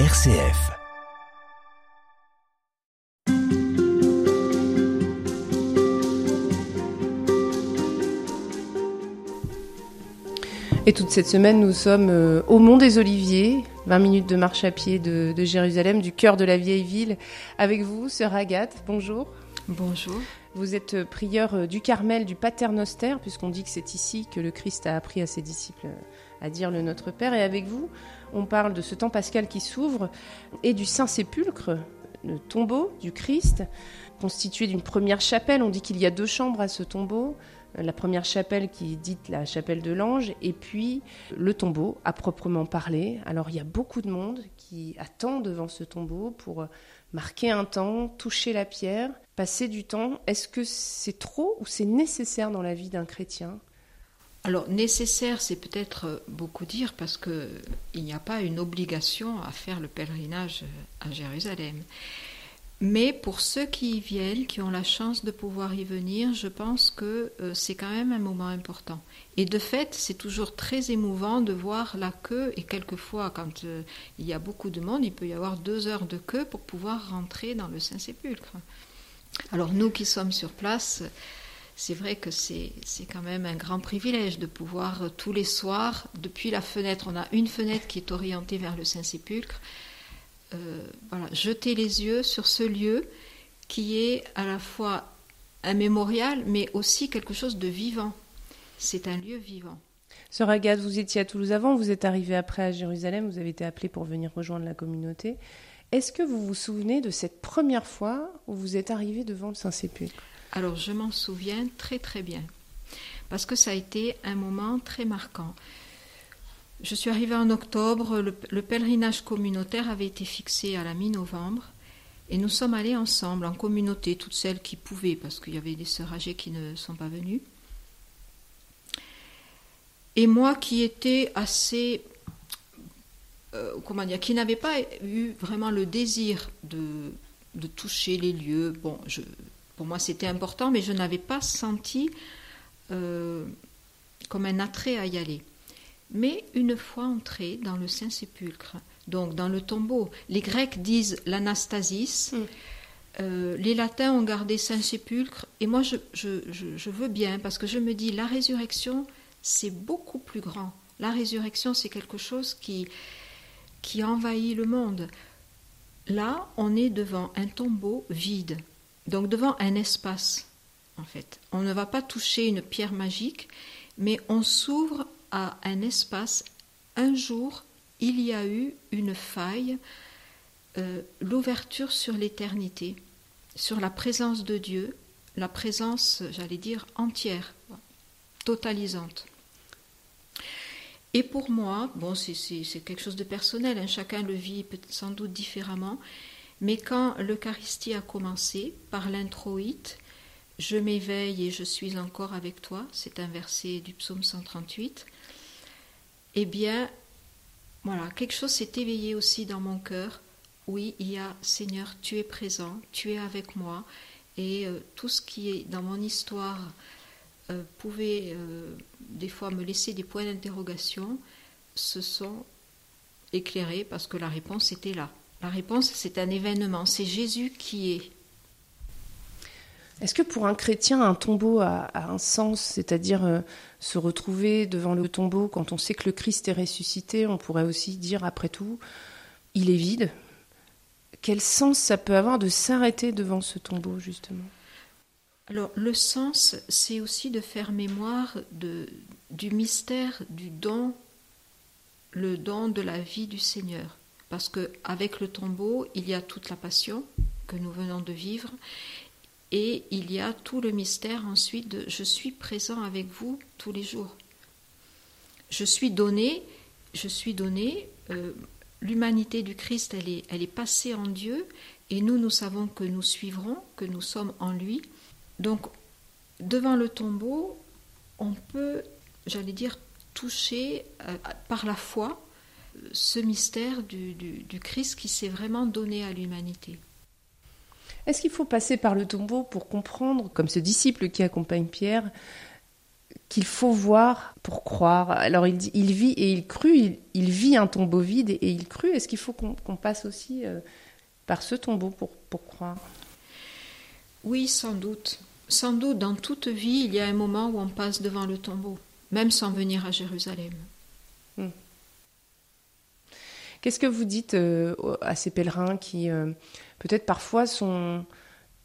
RCF. Et toute cette semaine, nous sommes euh, au Mont des Oliviers, 20 minutes de marche à pied de, de Jérusalem, du cœur de la vieille ville. Avec vous, sœur Agathe, bonjour. Bonjour. Vous êtes euh, prieur euh, du Carmel, du Paternoster, puisqu'on dit que c'est ici que le Christ a appris à ses disciples à dire le Notre Père. Et avec vous, on parle de ce temps pascal qui s'ouvre et du Saint-Sépulcre, le tombeau du Christ, constitué d'une première chapelle. On dit qu'il y a deux chambres à ce tombeau. La première chapelle qui est dite la chapelle de l'ange, et puis le tombeau à proprement parler. Alors il y a beaucoup de monde qui attend devant ce tombeau pour marquer un temps, toucher la pierre, passer du temps. Est-ce que c'est trop ou c'est nécessaire dans la vie d'un chrétien? Alors nécessaire, c'est peut-être beaucoup dire parce que il n'y a pas une obligation à faire le pèlerinage à Jérusalem. Mais pour ceux qui y viennent, qui ont la chance de pouvoir y venir, je pense que euh, c'est quand même un moment important. Et de fait, c'est toujours très émouvant de voir la queue, et quelquefois, quand euh, il y a beaucoup de monde, il peut y avoir deux heures de queue pour pouvoir rentrer dans le Saint-Sépulcre. Alors nous qui sommes sur place, c'est vrai que c'est quand même un grand privilège de pouvoir euh, tous les soirs, depuis la fenêtre, on a une fenêtre qui est orientée vers le Saint-Sépulcre, euh, jeter les yeux sur ce lieu qui est à la fois un mémorial, mais aussi quelque chose de vivant. C'est un lieu vivant. Sœur Agathe, vous étiez à Toulouse avant, vous êtes arrivée après à Jérusalem, vous avez été appelée pour venir rejoindre la communauté. Est-ce que vous vous souvenez de cette première fois où vous êtes arrivée devant le Saint-Sépulcre? Alors je m'en souviens très très bien, parce que ça a été un moment très marquant. Je suis arrivée en octobre, le, le, pèlerinage communautaire avait été fixé à la mi-novembre, et nous sommes allés ensemble, en communauté, toutes celles qui pouvaient, parce qu'il y avait des sœurs âgées qui ne sont pas venues. Et moi qui étais assez, euh, comment dire, qui n'avais pas eu vraiment le désir de, de toucher les lieux, bon, je, pour moi c'était important, mais je n'avais pas senti euh, comme un attrait à y aller. Mais une fois entré dans le Saint-Sépulcre, donc dans le tombeau, les Grecs disent l'anastasis, mm. euh, les Latins ont gardé Saint-Sépulcre, et moi je, je, je, je, veux bien, parce que je me dis, la résurrection, c'est beaucoup plus grand. La résurrection, c'est quelque chose qui, qui envahit le monde. Là, on est devant un tombeau vide, donc devant un espace, en fait. On ne va pas toucher une pierre magique, mais on s'ouvre à un espace. Un jour, il y a eu une faille, euh, l'ouverture sur l'éternité, sur la présence de Dieu, la présence, j'allais dire, entière, totalisante. Et pour moi, bon, c'est quelque chose de personnel, hein, chacun le vit sans doute différemment, mais quand l'Eucharistie a commencé par l'introïte, je m'éveille et je suis encore avec toi, c'est un verset du psaume 138, eh bien, voilà, quelque chose s'est éveillé aussi dans mon cœur. Oui, il y a Seigneur, tu es présent, tu es avec moi, et euh, tout ce qui est dans mon histoire euh, pouvait euh, des fois me laisser des points d'interrogation, se sont éclairés parce que la réponse était là. La réponse, c'est un événement, c'est Jésus qui est. Est-ce que pour un chrétien, un tombeau a, a un sens, c'est-à-dire euh, se retrouver devant le tombeau quand on sait que le Christ est ressuscité On pourrait aussi dire, après tout, il est vide? Quel sens ça peut avoir de s'arrêter devant ce tombeau, justement? Alors le sens, c'est aussi de faire mémoire de, du mystère du don, le don de la vie du Seigneur. Parce que avec le tombeau, il y a toute la passion que nous venons de vivre, et il y a tout le mystère ensuite de je suis présent avec vous tous les jours. Je suis donné, je suis donné. Euh, L'humanité du Christ, elle est, passée en Dieu, et nous, nous savons que nous suivrons, que nous sommes en lui donc, devant le tombeau, on peut, j'allais dire, toucher euh, par la foi ce mystère du, du, du Christ qui s'est vraiment donné à l'humanité. Est-ce qu'il faut passer par le tombeau pour comprendre, comme ce disciple qui accompagne Pierre, qu'il faut voir pour croire? Alors il dit, il vit et il crut, il, vit un tombeau vide et, il crut. Est-ce qu'il faut qu'on passe aussi euh, par ce tombeau pour, pour croire? Oui, sans doute. Sans doute, dans toute vie, il y a un moment où on passe devant le tombeau, même sans venir à Jérusalem. Hmm. Qu'est-ce que vous dites euh, à ces pèlerins qui euh, peut-être parfois sont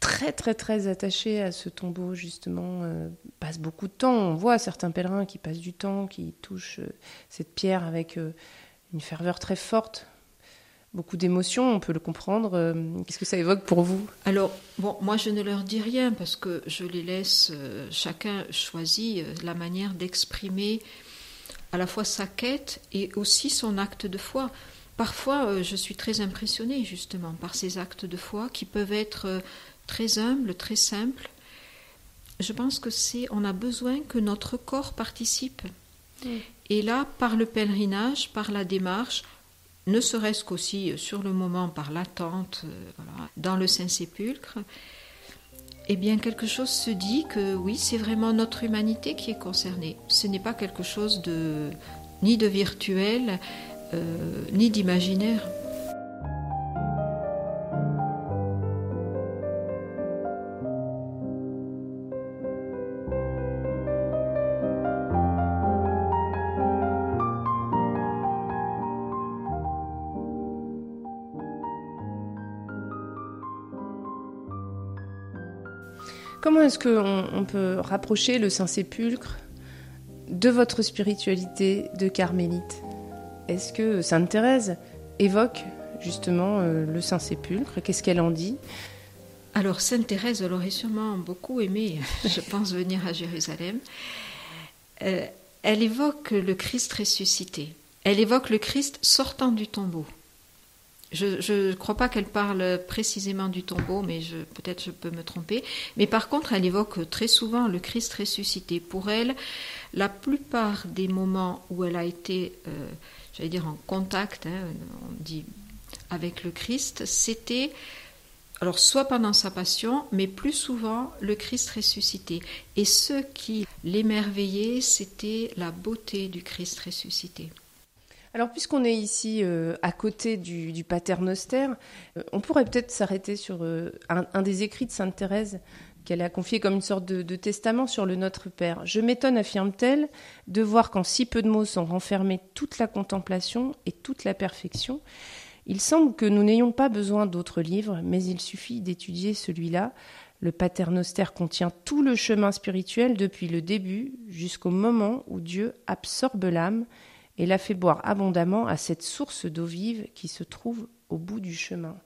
très très très attachés à ce tombeau justement, euh, passent beaucoup de temps. On voit certains pèlerins qui passent du temps, qui touchent cette pierre avec une ferveur très forte beaucoup d'émotions, on peut le comprendre. Qu'est-ce que ça évoque pour vous? Alors, bon, moi je ne leur dis rien parce que je les laisse, chacun choisit la manière d'exprimer à la fois sa quête et aussi son acte de foi. Parfois, euh, je suis très impressionnée justement par ces actes de foi qui peuvent être euh, très humbles, très simples. Je pense que c'est, on a besoin que notre corps participe. Et là, par le pèlerinage, par la démarche, ne serait-ce qu'aussi euh, sur le moment par l'attente dans le Saint-Sépulcre, eh bien quelque chose se dit que oui, c'est vraiment notre humanité qui est concernée. Ce n'est pas quelque chose de ni de virtuel, euh, ni d'imaginaire. Comment est-ce qu'on peut rapprocher le Saint-Sépulcre de votre spiritualité de carmélite? Est-ce que Sainte Thérèse évoque justement euh, le Saint-Sépulcre? Qu'est-ce qu'elle en dit? Alors Sainte Thérèse, elle aurait sûrement beaucoup aimé, je pense, venir à Jérusalem. Euh, elle évoque le Christ ressuscité. Elle évoque le Christ sortant du tombeau. Je ne crois pas qu'elle parle précisément du tombeau, mais peut-être je peux me tromper. Mais par contre, elle évoque très souvent le Christ ressuscité. Pour elle, la plupart des moments où elle a été euh, j'allais dire en contact, hein, on dit avec le Christ, c'était alors soit pendant sa passion, mais plus souvent le Christ ressuscité. Et ce qui l'émerveillait, c'était la beauté du Christ ressuscité. Alors puisqu'on est ici euh, à côté du, du Paternoster, euh, on pourrait peut-être s'arrêter sur euh, un, des écrits de Sainte Thérèse qu'elle a confié comme une sorte de, testament sur le Notre Père. Je m'étonne, affirme-t-elle, de voir qu'en si peu de mots sont renfermés toute la contemplation et toute la perfection. Il semble que nous n'ayons pas besoin d'autres livres, mais il suffit d'étudier celui-là. Le Paternoster contient tout le chemin spirituel depuis le début jusqu'au moment où Dieu absorbe l'âme et la fait boire abondamment à cette source d'eau vive qui se trouve au bout du chemin.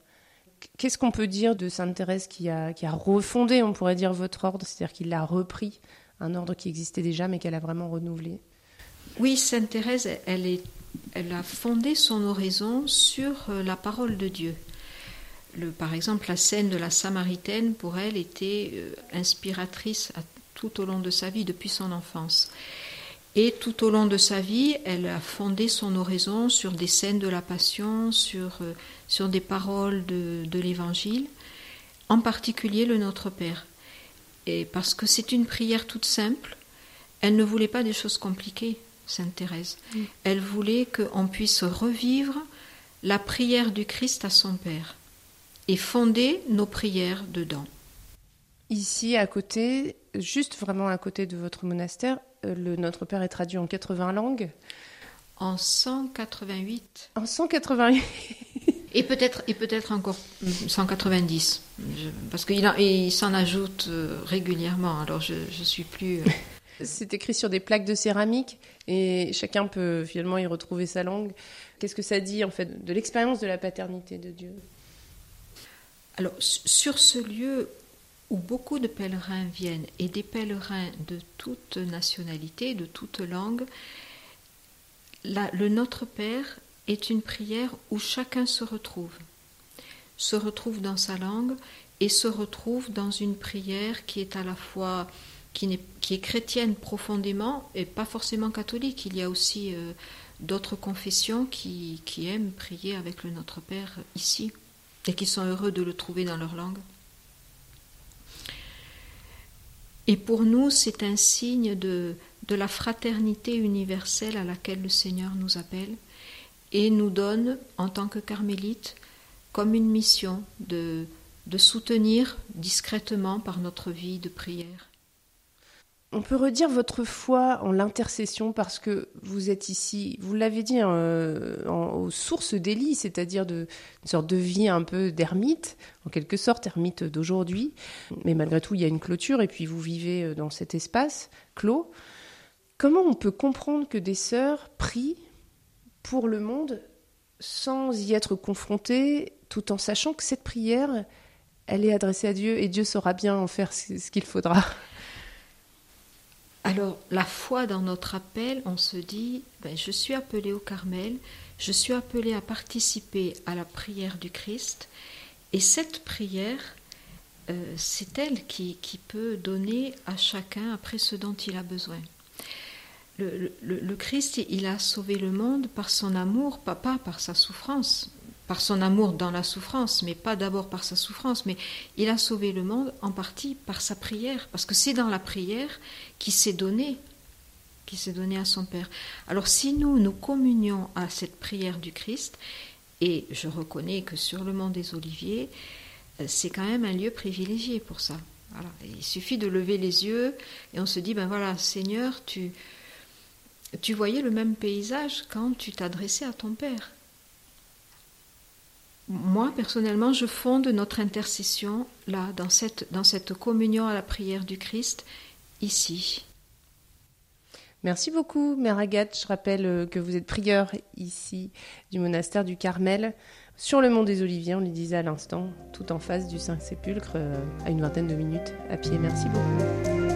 Qu'est-ce qu'on peut dire de Sainte Thérèse qui a, qui a refondé, on pourrait dire, votre ordre, c'est-à-dire qu'il a repris un ordre qui existait déjà, mais qu'elle a vraiment renouvelé? Oui, Sainte Thérèse, elle, a fondé son oraison sur euh, la parole de Dieu. Par exemple, la scène de la Samaritaine, pour elle, était euh, inspiratrice tout au long de sa vie, depuis son enfance. Et tout au long de sa vie, elle a fondé son oraison sur des scènes de la Passion, sur, euh, sur des paroles de, de l'Évangile, en particulier le Notre Père. Et parce que c'est une prière toute simple, elle ne voulait pas des choses compliquées, Sainte Thérèse. Elle voulait qu'on puisse revivre la prière du Christ à son Père et fonder nos prières dedans. Ici, à côté, juste vraiment à côté de votre monastère, le Notre Père est traduit en 80 langues. En 188. En 188 Et peut-être et peut-être encore 190, parce qu'il il, s'en ajoute euh, régulièrement. Alors je ne suis plus. Euh, C'est écrit sur des plaques de céramique et chacun peut finalement y retrouver sa langue. Qu'est-ce que ça dit en fait de l'expérience de la paternité de Dieu? Alors sur ce lieu où beaucoup de pèlerins viennent, et des pèlerins de toute nationalité, de toute langue, le Notre Père est une prière où chacun se retrouve, se retrouve dans sa langue et se retrouve dans une prière qui est à la fois qui, est, qui est chrétienne profondément et pas forcément catholique. Il y a aussi euh, d'autres confessions qui, qui aiment prier avec le Notre Père ici et qui sont heureux de le trouver dans leur langue. Et pour nous, c'est un signe de, la fraternité universelle à laquelle le Seigneur nous appelle et nous donne, en tant que carmélites, comme une mission de soutenir discrètement par notre vie de prière. On peut redire votre foi en l'intercession parce que vous êtes ici, vous l'avez dit, euh, aux sources d'Élie, c'est-à-dire de, une sorte de vie un peu d'ermite, en quelque sorte, ermite d'aujourd'hui. Mais malgré tout, il y a une clôture et puis vous vivez euh, dans cet espace clos. Comment on peut comprendre que des sœurs prient pour le monde sans y être confrontées, tout en sachant que cette prière, elle est adressée à Dieu et Dieu saura bien en faire ce qu'il faudra? Alors, la foi dans notre appel, on se dit, ben, je suis appelé au Carmel, je suis appelé à participer à la prière du Christ, et cette prière, euh, c'est elle qui, peut donner à chacun après ce dont il a besoin. Le, Christ, il a sauvé le monde par son amour, pas par sa souffrance par son amour dans la souffrance, mais pas d'abord par sa souffrance, mais il a sauvé le monde en partie par sa prière, parce que c'est dans la prière qu'il s'est donné, qu'il s'est donné à son Père. Alors si nous nous communions à cette prière du Christ, et je reconnais que sur le mont des Oliviers, euh, c'est quand même un lieu privilégié pour ça. Il suffit de lever les yeux et on se dit, ben voilà, Seigneur, tu, tu voyais le même paysage quand tu t'adressais à ton Père moi, personnellement, je fonde notre intercession là, dans cette, communion à la prière du Christ, ici. Merci beaucoup, Mère Agathe. Je rappelle euh, que vous êtes prieur ici du monastère du Carmel, sur le mont des Oliviers, on le disait à l'instant, tout en face du Saint-Sépulcre, euh, à une vingtaine de minutes à pied. Merci beaucoup.